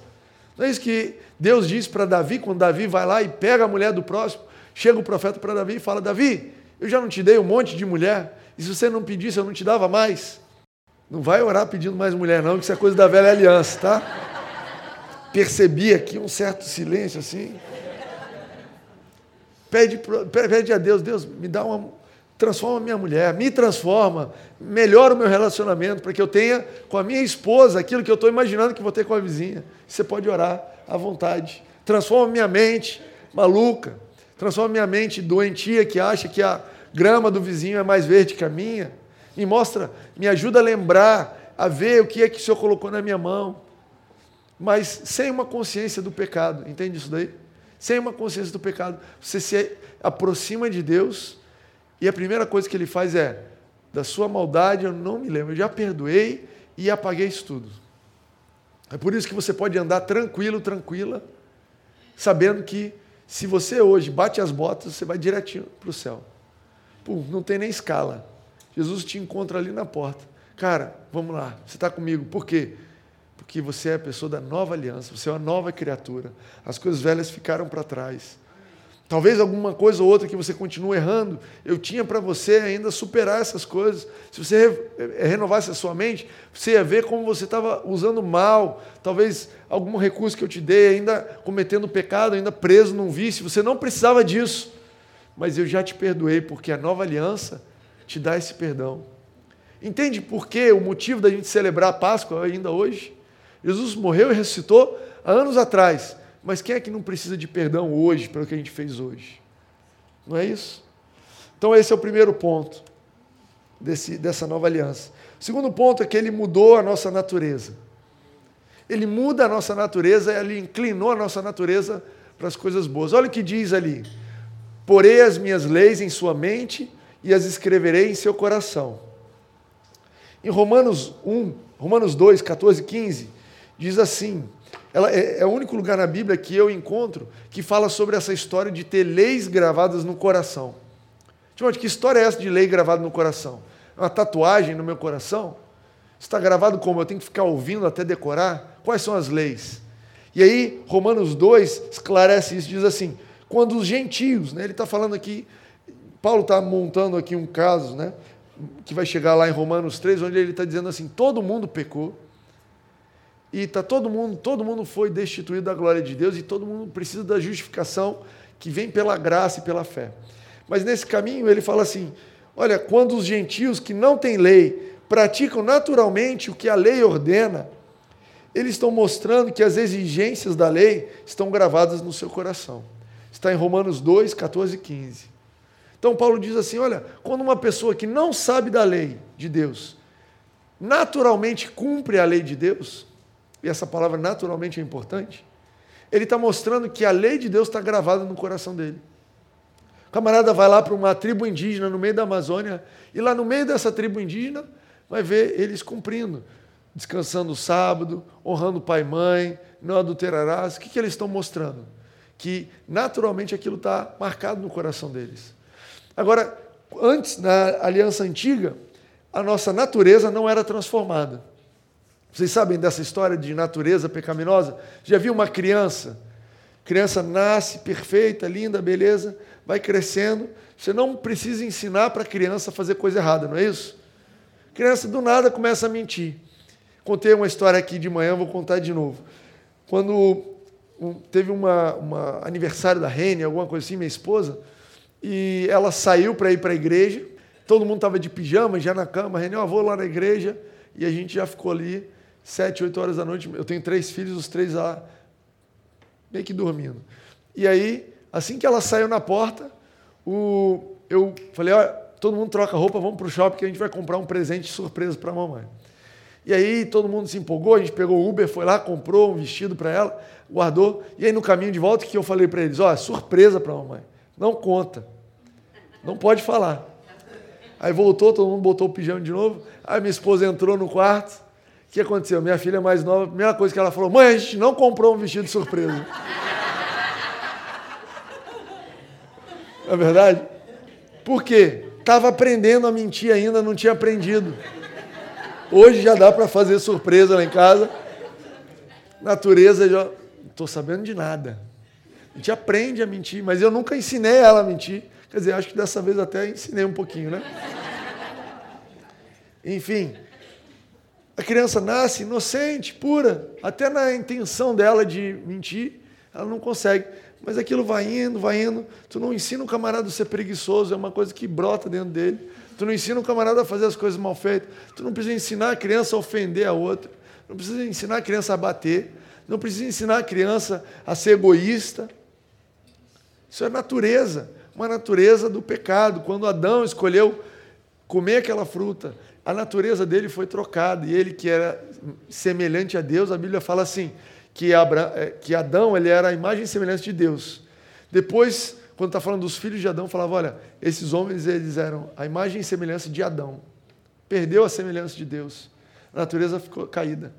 Não é isso que Deus diz para Davi, quando Davi vai lá e pega a mulher do próximo, chega o profeta para Davi e fala: Davi, eu já não te dei um monte de mulher, e se você não pedisse, eu não te dava mais. Não vai orar pedindo mais mulher, não, que isso é coisa da velha aliança, tá? Percebi aqui um certo silêncio assim. Pede, pede a Deus, Deus, me dá uma. Transforma minha mulher, me transforma, melhora o meu relacionamento, para que eu tenha com a minha esposa aquilo que eu estou imaginando que vou ter com a vizinha. Você pode orar à vontade. Transforma minha mente maluca, transforma minha mente doentia que acha que a grama do vizinho é mais verde que a minha me mostra, me ajuda a lembrar, a ver o que é que o Senhor colocou na minha mão. Mas sem uma consciência do pecado, entende isso daí? Sem uma consciência do pecado, você se aproxima de Deus e a primeira coisa que ele faz é: da sua maldade eu não me lembro, eu já perdoei e apaguei isso tudo. É por isso que você pode andar tranquilo, tranquila, sabendo que se você hoje bate as botas, você vai direitinho para o céu. Pum, não tem nem escala. Jesus te encontra ali na porta. Cara, vamos lá, você está comigo. Por quê? Porque você é a pessoa da nova aliança, você é uma nova criatura. As coisas velhas ficaram para trás. Talvez alguma coisa ou outra que você continue errando, eu tinha para você ainda superar essas coisas. Se você renovasse a sua mente, você ia ver como você estava usando mal, talvez algum recurso que eu te dei, ainda cometendo pecado, ainda preso num vício. Você não precisava disso, mas eu já te perdoei, porque a nova aliança te dá esse perdão. Entende por que o motivo da gente celebrar a Páscoa ainda hoje? Jesus morreu e ressuscitou há anos atrás. Mas quem é que não precisa de perdão hoje pelo que a gente fez hoje? Não é isso? Então, esse é o primeiro ponto desse, dessa nova aliança. O segundo ponto é que ele mudou a nossa natureza. Ele muda a nossa natureza, ele inclinou a nossa natureza para as coisas boas. Olha o que diz ali: Porei as minhas leis em sua mente e as escreverei em seu coração. Em Romanos 1, Romanos 2, 14 e 15, diz assim: ela é, é, o único lugar na Bíblia que eu encontro que fala sobre essa história de ter leis gravadas no coração. Timóteo, que história é essa de lei gravada no coração? É uma tatuagem no meu coração? Está gravado como? Eu tenho que ficar ouvindo até decorar? Quais são as leis? E aí, Romanos 2 esclarece isso, diz assim: quando os gentios, né, ele está falando aqui, Paulo está montando aqui um caso, né, que vai chegar lá em Romanos 3, onde ele está dizendo assim: todo mundo pecou, e está todo mundo, todo mundo foi destituído da glória de Deus, e todo mundo precisa da justificação que vem pela graça e pela fé. Mas nesse caminho ele fala assim: olha, quando os gentios que não têm lei praticam naturalmente o que a lei ordena, eles estão mostrando que as exigências da lei estão gravadas no seu coração. Está em Romanos 2, 14 e 15. Então Paulo diz assim: olha, quando uma pessoa que não sabe da lei de Deus, naturalmente cumpre a lei de Deus, e essa palavra naturalmente é importante, ele está mostrando que a lei de Deus está gravada no coração dele. O camarada vai lá para uma tribo indígena no meio da Amazônia, e lá no meio dessa tribo indígena vai ver eles cumprindo, descansando o sábado, honrando pai e mãe, não adulterarás. O que, que eles estão mostrando? Que naturalmente aquilo está marcado no coração deles. Agora, antes, na aliança antiga, a nossa natureza não era transformada. Vocês sabem dessa história de natureza pecaminosa? Já viu uma criança? criança nasce perfeita, linda, beleza, vai crescendo. Você não precisa ensinar para a criança a fazer coisa errada, não é isso? A criança do nada começa a mentir. Contei uma história aqui de manhã, vou contar de novo. Quando teve uma aniversário da Rene, alguma coisa assim, minha esposa, e ela saiu para ir para a igreja. Todo mundo estava de pijama, já na cama. Rene, eu vou lá na igreja. E a gente já ficou ali sete, oito horas da noite. Eu tenho três filhos, os três lá meio que dormindo. E aí, assim que ela saiu na porta, o, eu falei, olha, todo mundo troca roupa, vamos para o shopping que a gente vai comprar um presente surpresa para a mamãe. E aí todo mundo se empolgou, a gente pegou o Uber, foi lá, comprou um vestido para ela, guardou. E aí no caminho de volta, que eu falei para eles, ó, surpresa para a mamãe, não conta, não pode falar. Aí voltou, todo mundo botou o pijama de novo. Aí minha esposa entrou no quarto. O que aconteceu? Minha filha mais nova, a primeira coisa que ela falou: mãe, a gente não comprou um vestido de surpresa. Não é verdade? Por quê? Estava aprendendo a mentir ainda, não tinha aprendido. Hoje já dá para fazer surpresa lá em casa. Natureza, já. Não estou sabendo de nada. A gente aprende a mentir, mas eu nunca ensinei ela a mentir. Quer dizer, acho que dessa vez até ensinei um pouquinho, né? Enfim, a criança nasce inocente, pura, até na intenção dela de mentir, ela não consegue. Mas aquilo vai indo, vai indo. Tu não ensina um camarada a ser preguiçoso, é uma coisa que brota dentro dele. Tu não ensina um camarada a fazer as coisas mal feitas. Tu não precisa ensinar a criança a ofender a outra. Não precisa ensinar a criança a bater. Não precisa ensinar a criança a ser egoísta. Isso é natureza, uma natureza do pecado. Quando Adão escolheu comer aquela fruta, a natureza dele foi trocada e ele que era semelhante a Deus, a Bíblia fala assim, que, Abra, é, que Adão ele era a imagem e semelhança de Deus. Depois, quando está falando dos filhos de Adão, falava, olha, esses homens eles eram a imagem e semelhança de Adão. Perdeu a semelhança de Deus. A natureza ficou caída.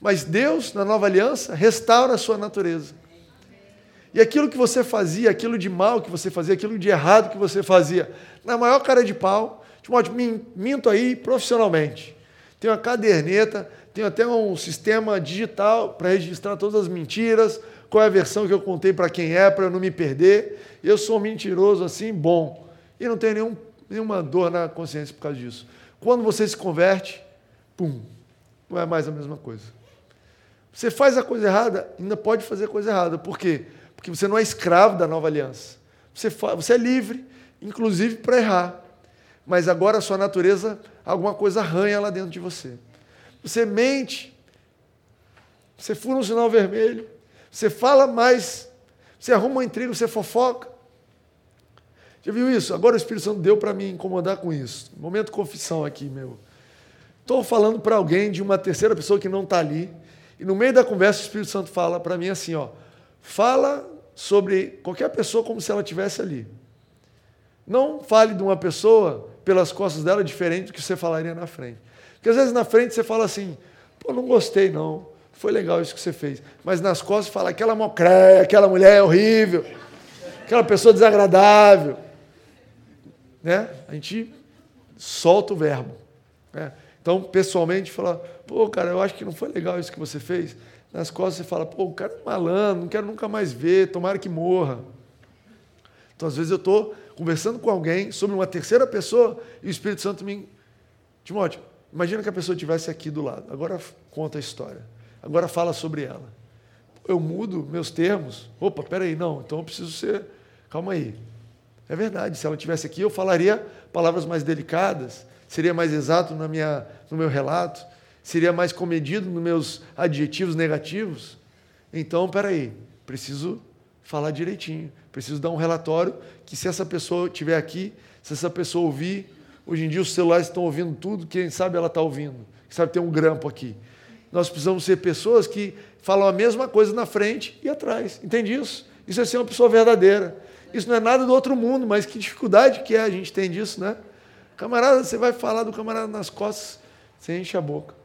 Mas Deus, na nova aliança, restaura a sua natureza. E aquilo que você fazia, aquilo de mal que você fazia, aquilo de errado que você fazia, na maior cara de pau, Timóteo, minto aí profissionalmente. Tenho uma caderneta, tenho até um sistema digital para registrar todas as mentiras, qual é a versão que eu contei para quem é, para eu não me perder. Eu sou mentiroso assim, bom. E não tenho nenhum, nenhuma dor na consciência por causa disso. Quando você se converte, pum, não é mais a mesma coisa. Você faz a coisa errada, ainda pode fazer a coisa errada. Por quê? Porque você não é escravo da nova aliança. Você, você é livre, inclusive para errar. mas agora a sua natureza, alguma coisa arranha lá dentro de você. Você mente, você fura um sinal vermelho, você fala mais, você arruma uma intriga, você fofoca. Já viu isso? Agora o Espírito Santo deu para me incomodar com isso. Momento confissão aqui, meu. Estou falando para alguém de uma terceira pessoa que não está ali, e no meio da conversa o Espírito Santo fala para mim assim, ó, fala sobre qualquer pessoa como se ela estivesse ali. Não fale de uma pessoa pelas costas dela diferente do que você falaria na frente. Porque às vezes na frente você fala assim, pô, não gostei não, foi legal isso que você fez. Mas nas costas fala, aquela mocré, aquela mulher é horrível, aquela pessoa desagradável. Né? A gente solta o verbo. Né? Então, pessoalmente, fala, pô, cara, eu acho que não foi legal isso que você fez. Nas costas você fala, pô, o cara é malandro, não quero nunca mais ver, tomara que morra. Então, às vezes, eu estou conversando com alguém sobre uma terceira pessoa e o Espírito Santo me. Timóteo, imagina que a pessoa estivesse aqui do lado. Agora conta a história. Agora fala sobre ela. Eu mudo meus termos. Opa, peraí, não, então eu preciso ser. Calma aí. É verdade, se ela estivesse aqui, eu falaria palavras mais delicadas, seria mais exato na minha, no meu relato, seria mais comedido nos meus adjetivos negativos. Então, peraí, preciso falar direitinho, preciso dar um relatório que se essa pessoa estiver aqui, se essa pessoa ouvir, hoje em dia os celulares estão ouvindo tudo, quem sabe ela está ouvindo, quem sabe tem um grampo aqui. Nós precisamos ser pessoas que falam a mesma coisa na frente e atrás. Entende isso? Isso é ser uma pessoa verdadeira. Isso não é nada do outro mundo, mas que dificuldade que é a gente tem disso, né? Camarada, você vai falar do camarada nas costas, você enche a boca.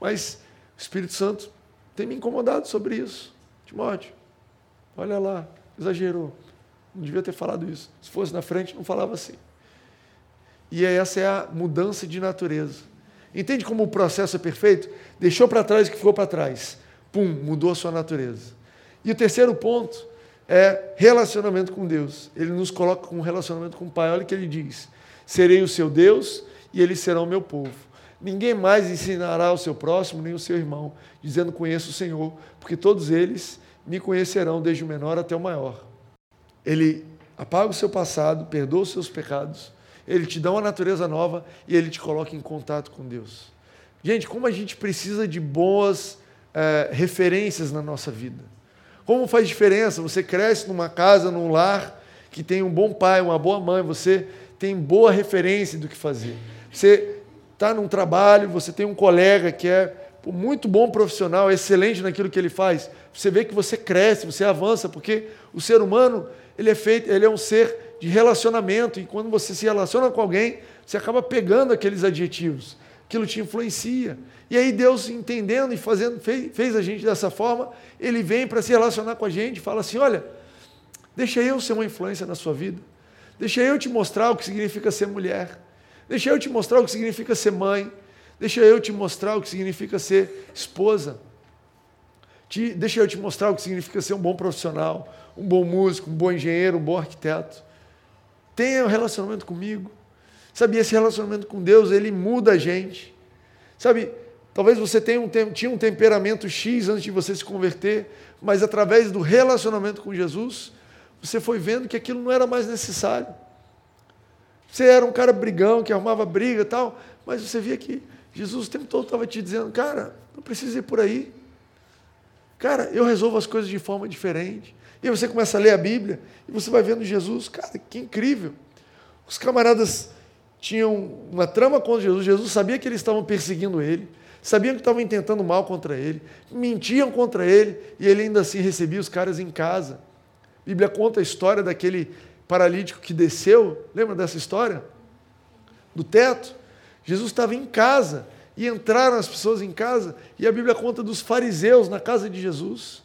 Mas o Espírito Santo tem me incomodado sobre isso. Timóteo, olha lá, exagerou. Não devia ter falado isso. Se fosse na frente, não falava assim. E essa é a mudança de natureza. Entende como o processo é perfeito? Deixou para trás o que ficou para trás. Pum, mudou a sua natureza. E o terceiro ponto é relacionamento com Deus. Ele nos coloca com um relacionamento com o Pai. Olha o que ele diz: Serei o seu Deus e eles serão o meu povo. Ninguém mais ensinará o seu próximo nem o seu irmão, dizendo: Conheço o Senhor, porque todos eles me conhecerão, desde o menor até o maior. Ele apaga o seu passado, perdoa os seus pecados, ele te dá uma natureza nova e ele te coloca em contato com Deus. Gente, como a gente precisa de boas é, referências na nossa vida. Como faz diferença? Você cresce numa casa, num lar que tem um bom pai, uma boa mãe, você tem boa referência do que fazer. Você está num trabalho, você tem um colega que é muito bom profissional, excelente naquilo que ele faz. Você vê que você cresce, você avança, porque o ser humano ele é feito, ele é um ser de relacionamento e quando você se relaciona com alguém, você acaba pegando aqueles adjetivos. Aquilo te influencia. E aí Deus, entendendo e fazendo, fez, fez a gente dessa forma, Ele vem para se relacionar com a gente fala assim: olha, deixa eu ser uma influência na sua vida. Deixa eu te mostrar o que significa ser mulher. Deixa eu te mostrar o que significa ser mãe. Deixa eu te mostrar o que significa ser esposa. Te, deixa eu te mostrar o que significa ser um bom profissional, um bom músico, um bom engenheiro, um bom arquiteto. Tenha um relacionamento comigo. Sabe, esse relacionamento com Deus, ele muda a gente. Sabe, Talvez você tenha um, tinha um temperamento X antes de você se converter, mas através do relacionamento com Jesus, você foi vendo que aquilo não era mais necessário. Você era um cara brigão, que arrumava briga e tal, mas você via que Jesus o tempo todo estava te dizendo, cara, não precisa ir por aí. Cara, eu resolvo as coisas de forma diferente. E aí você começa a ler a Bíblia e você vai vendo Jesus, cara, que incrível. Os camaradas tinham uma trama contra Jesus, Jesus sabia que eles estavam perseguindo ele sabiam que estavam intentando mal contra ele, mentiam contra ele e ele ainda assim recebia os caras em casa. A Bíblia conta a história daquele paralítico que desceu, lembra dessa história? Do teto. Jesus estava em casa e entraram as pessoas em casa e a Bíblia conta dos fariseus na casa de Jesus.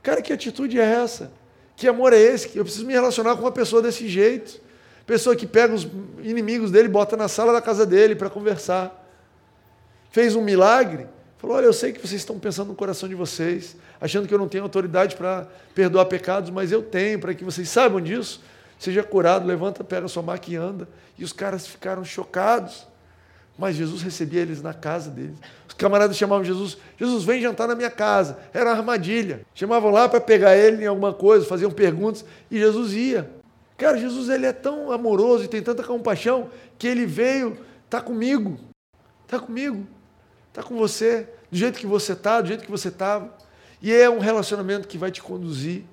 Cara, que atitude é essa? Que amor é esse? Eu preciso me relacionar com uma pessoa desse jeito. Pessoa que pega os inimigos dele bota na sala da casa dele para conversar fez um milagre, falou: Olha, eu sei que vocês estão pensando no coração de vocês, achando que eu não tenho autoridade para perdoar pecados, mas eu tenho, para que vocês saibam disso. Seja curado, levanta, pega sua maca e anda. E os caras ficaram chocados. Mas Jesus recebia eles na casa deles. Os camaradas chamavam Jesus, Jesus, vem jantar na minha casa. Era uma armadilha. Chamavam lá para pegar ele em alguma coisa, faziam perguntas, e Jesus ia. Cara, Jesus ele é tão amoroso e tem tanta compaixão que ele veio, tá comigo, tá comigo, tá com você, do jeito que você tá, do jeito que você estava. E é um relacionamento que vai te conduzir.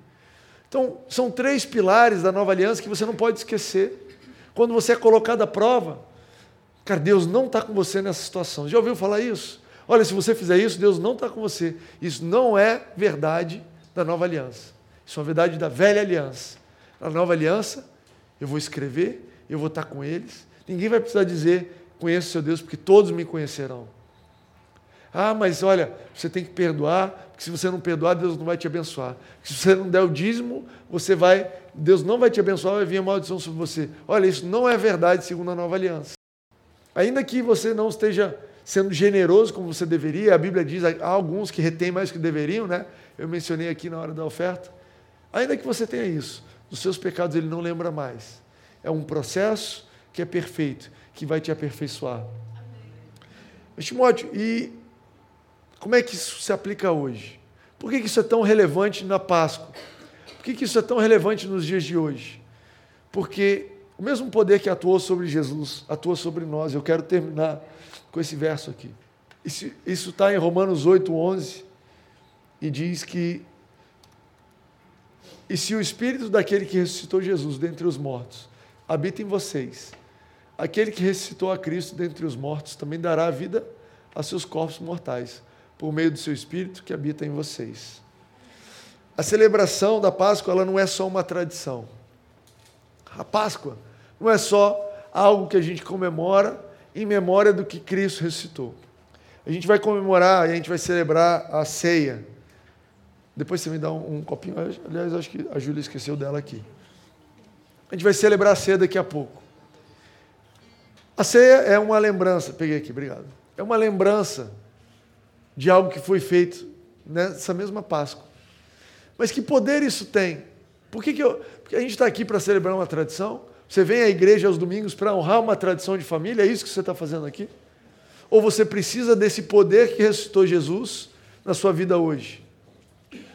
Então, são três pilares da nova aliança que você não pode esquecer. Quando você é colocado à prova, cara, Deus não está com você nessa situação. Já ouviu falar isso? Olha, se você fizer isso, Deus não está com você. Isso não é verdade da nova aliança. Isso é uma verdade da velha aliança. Na nova aliança, eu vou escrever, eu vou estar com eles. Ninguém vai precisar dizer, conheço seu Deus, porque todos me conhecerão. Ah, mas olha, você tem que perdoar, porque se você não perdoar, Deus não vai te abençoar. Se você não der o dízimo, você vai, Deus não vai te abençoar, vai vir a maldição sobre você. Olha, isso não é verdade segundo a nova aliança. Ainda que você não esteja sendo generoso como você deveria, a Bíblia diz, há alguns que retêm mais do que deveriam, né? Eu mencionei aqui na hora da oferta. Ainda que você tenha isso, dos seus pecados ele não lembra mais. É um processo que é perfeito, que vai te aperfeiçoar. Mas, Timóteo, e como é que isso se aplica hoje? Por que isso é tão relevante na Páscoa? Por que isso é tão relevante nos dias de hoje? Porque o mesmo poder que atuou sobre Jesus atua sobre nós. Eu quero terminar com esse verso aqui. Isso está em Romanos 8, 11, e diz que e se o Espírito daquele que ressuscitou Jesus dentre os mortos habita em vocês, aquele que ressuscitou a Cristo dentre os mortos também dará vida a seus corpos mortais por meio do seu Espírito que habita em vocês. A celebração da Páscoa ela não é só uma tradição. A Páscoa não é só algo que a gente comemora em memória do que Cristo ressuscitou. A gente vai comemorar e a gente vai celebrar a ceia. Depois você me dá um, um copinho. Aliás, acho que a Júlia esqueceu dela aqui. A gente vai celebrar a ceia daqui a pouco. A ceia é uma lembrança. Peguei aqui, obrigado. É uma lembrança de algo que foi feito nessa mesma Páscoa. Mas que poder isso tem? Por que, que eu, porque a gente está aqui para celebrar uma tradição? Você vem à igreja aos domingos para honrar uma tradição de família? É isso que você está fazendo aqui? Ou você precisa desse poder que ressuscitou Jesus na sua vida hoje?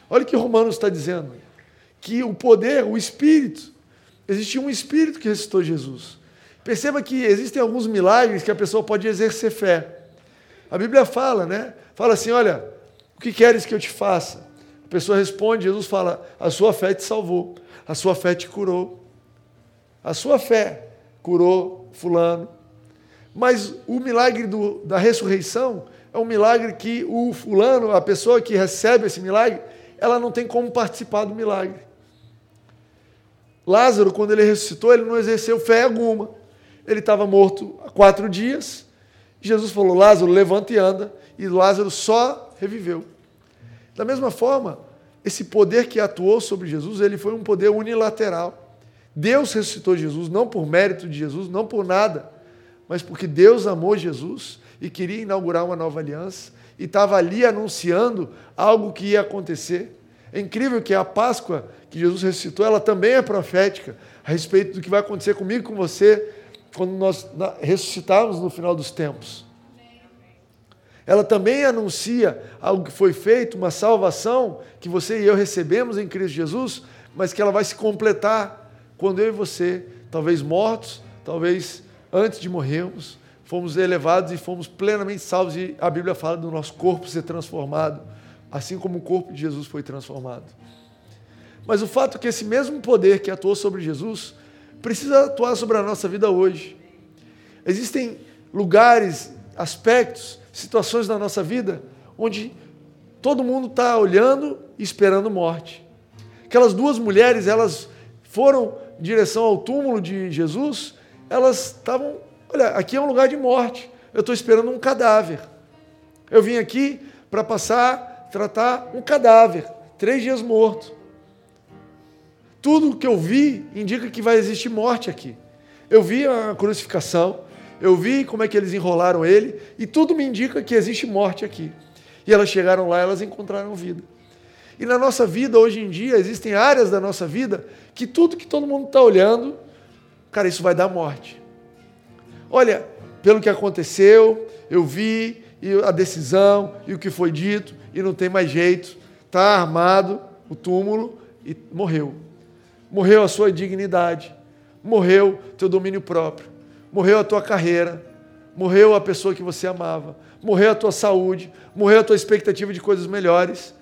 Olha o que Romanos está dizendo: que o poder, o Espírito, existe um Espírito que ressuscitou Jesus. Perceba que existem alguns milagres que a pessoa pode exercer fé. A Bíblia fala, né? Fala assim: olha, o que queres que eu te faça? A pessoa responde, Jesus fala: a sua fé te salvou, a sua fé te curou. A sua fé curou Fulano. Mas o milagre do, da ressurreição é um milagre que o Fulano, a pessoa que recebe esse milagre, ela não tem como participar do milagre. Lázaro, quando ele ressuscitou, ele não exerceu fé alguma. Ele estava morto há quatro dias. Jesus falou: Lázaro, levanta e anda e Lázaro só reviveu. Da mesma forma, esse poder que atuou sobre Jesus, ele foi um poder unilateral. Deus ressuscitou Jesus não por mérito de Jesus, não por nada, mas porque Deus amou Jesus e queria inaugurar uma nova aliança e estava ali anunciando algo que ia acontecer. É incrível que a Páscoa que Jesus ressuscitou, ela também é profética a respeito do que vai acontecer comigo e com você quando nós ressuscitarmos no final dos tempos. Ela também anuncia algo que foi feito, uma salvação que você e eu recebemos em Cristo Jesus, mas que ela vai se completar quando eu e você, talvez mortos, talvez antes de morrermos, fomos elevados e fomos plenamente salvos. E a Bíblia fala do nosso corpo ser transformado, assim como o corpo de Jesus foi transformado. Mas o fato é que esse mesmo poder que atuou sobre Jesus precisa atuar sobre a nossa vida hoje. Existem lugares, aspectos, situações na nossa vida onde todo mundo está olhando e esperando morte. Aquelas duas mulheres, elas foram em direção ao túmulo de Jesus, elas estavam, olha, aqui é um lugar de morte, eu estou esperando um cadáver. Eu vim aqui para passar, tratar um cadáver, três dias morto. Tudo que eu vi indica que vai existir morte aqui. Eu vi a crucificação, eu vi como é que eles enrolaram ele e tudo me indica que existe morte aqui. E elas chegaram lá, elas encontraram vida. E na nossa vida, hoje em dia, existem áreas da nossa vida que tudo que todo mundo está olhando, cara, isso vai dar morte. Olha, pelo que aconteceu, eu vi e a decisão e o que foi dito e não tem mais jeito. Está armado o túmulo e morreu. Morreu a sua dignidade morreu teu domínio próprio, morreu a tua carreira, morreu a pessoa que você amava, morreu a tua saúde, morreu a tua expectativa de coisas melhores.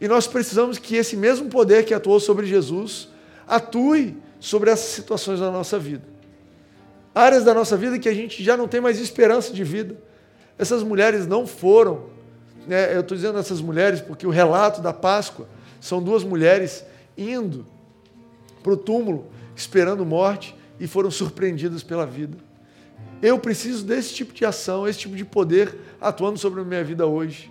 E nós precisamos que esse mesmo poder que atuou sobre Jesus atue sobre essas situações da nossa vida. Áreas da nossa vida que a gente já não tem mais esperança de vida. Essas mulheres não foram, né, eu estou dizendo essas mulheres porque o relato da Páscoa são duas mulheres indo para o túmulo, esperando morte, e foram surpreendidas pela vida. Eu preciso desse tipo de ação, esse tipo de poder atuando sobre a minha vida hoje.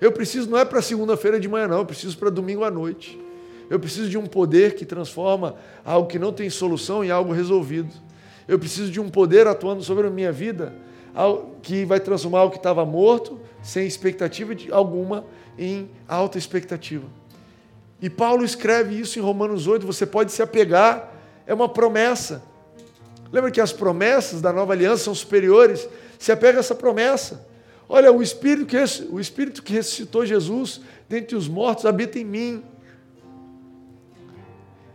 Eu preciso, não é para segunda-feira de manhã, não, eu preciso para domingo à noite. Eu preciso de um poder que transforma algo que não tem solução em algo resolvido. Eu preciso de um poder atuando sobre a minha vida que vai transformar algo que estava morto, sem expectativa alguma, em alta expectativa. E Paulo escreve isso em Romanos 8, você pode se apegar, é uma promessa. Lembra que as promessas da nova aliança são superiores? Se apega a essa promessa. Olha, o Espírito que, o Espírito que ressuscitou Jesus dentre os mortos habita em mim.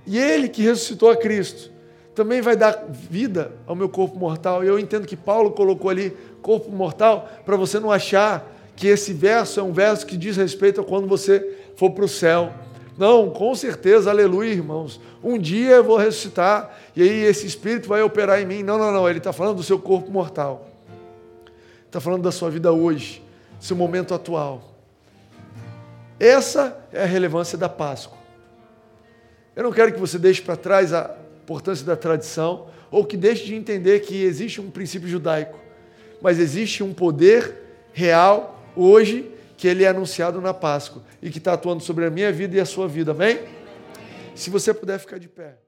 E Ele que ressuscitou a Cristo também vai dar vida ao meu corpo mortal. E eu entendo que Paulo colocou ali corpo mortal para você não achar que esse verso é um verso que diz respeito a quando você for para o céu. Não, com certeza, aleluia, irmãos. Um dia eu vou ressuscitar e aí esse Espírito vai operar em mim. Não, não, não. Ele está falando do seu corpo mortal está falando da sua vida hoje, seu momento atual. Essa é a relevância da Páscoa. Eu não quero que você deixe para trás a importância da tradição ou que deixe de entender que existe um princípio judaico, mas existe um poder real hoje que ele é anunciado na Páscoa e que está atuando sobre a minha vida e a sua vida, amém? Se você puder ficar de pé.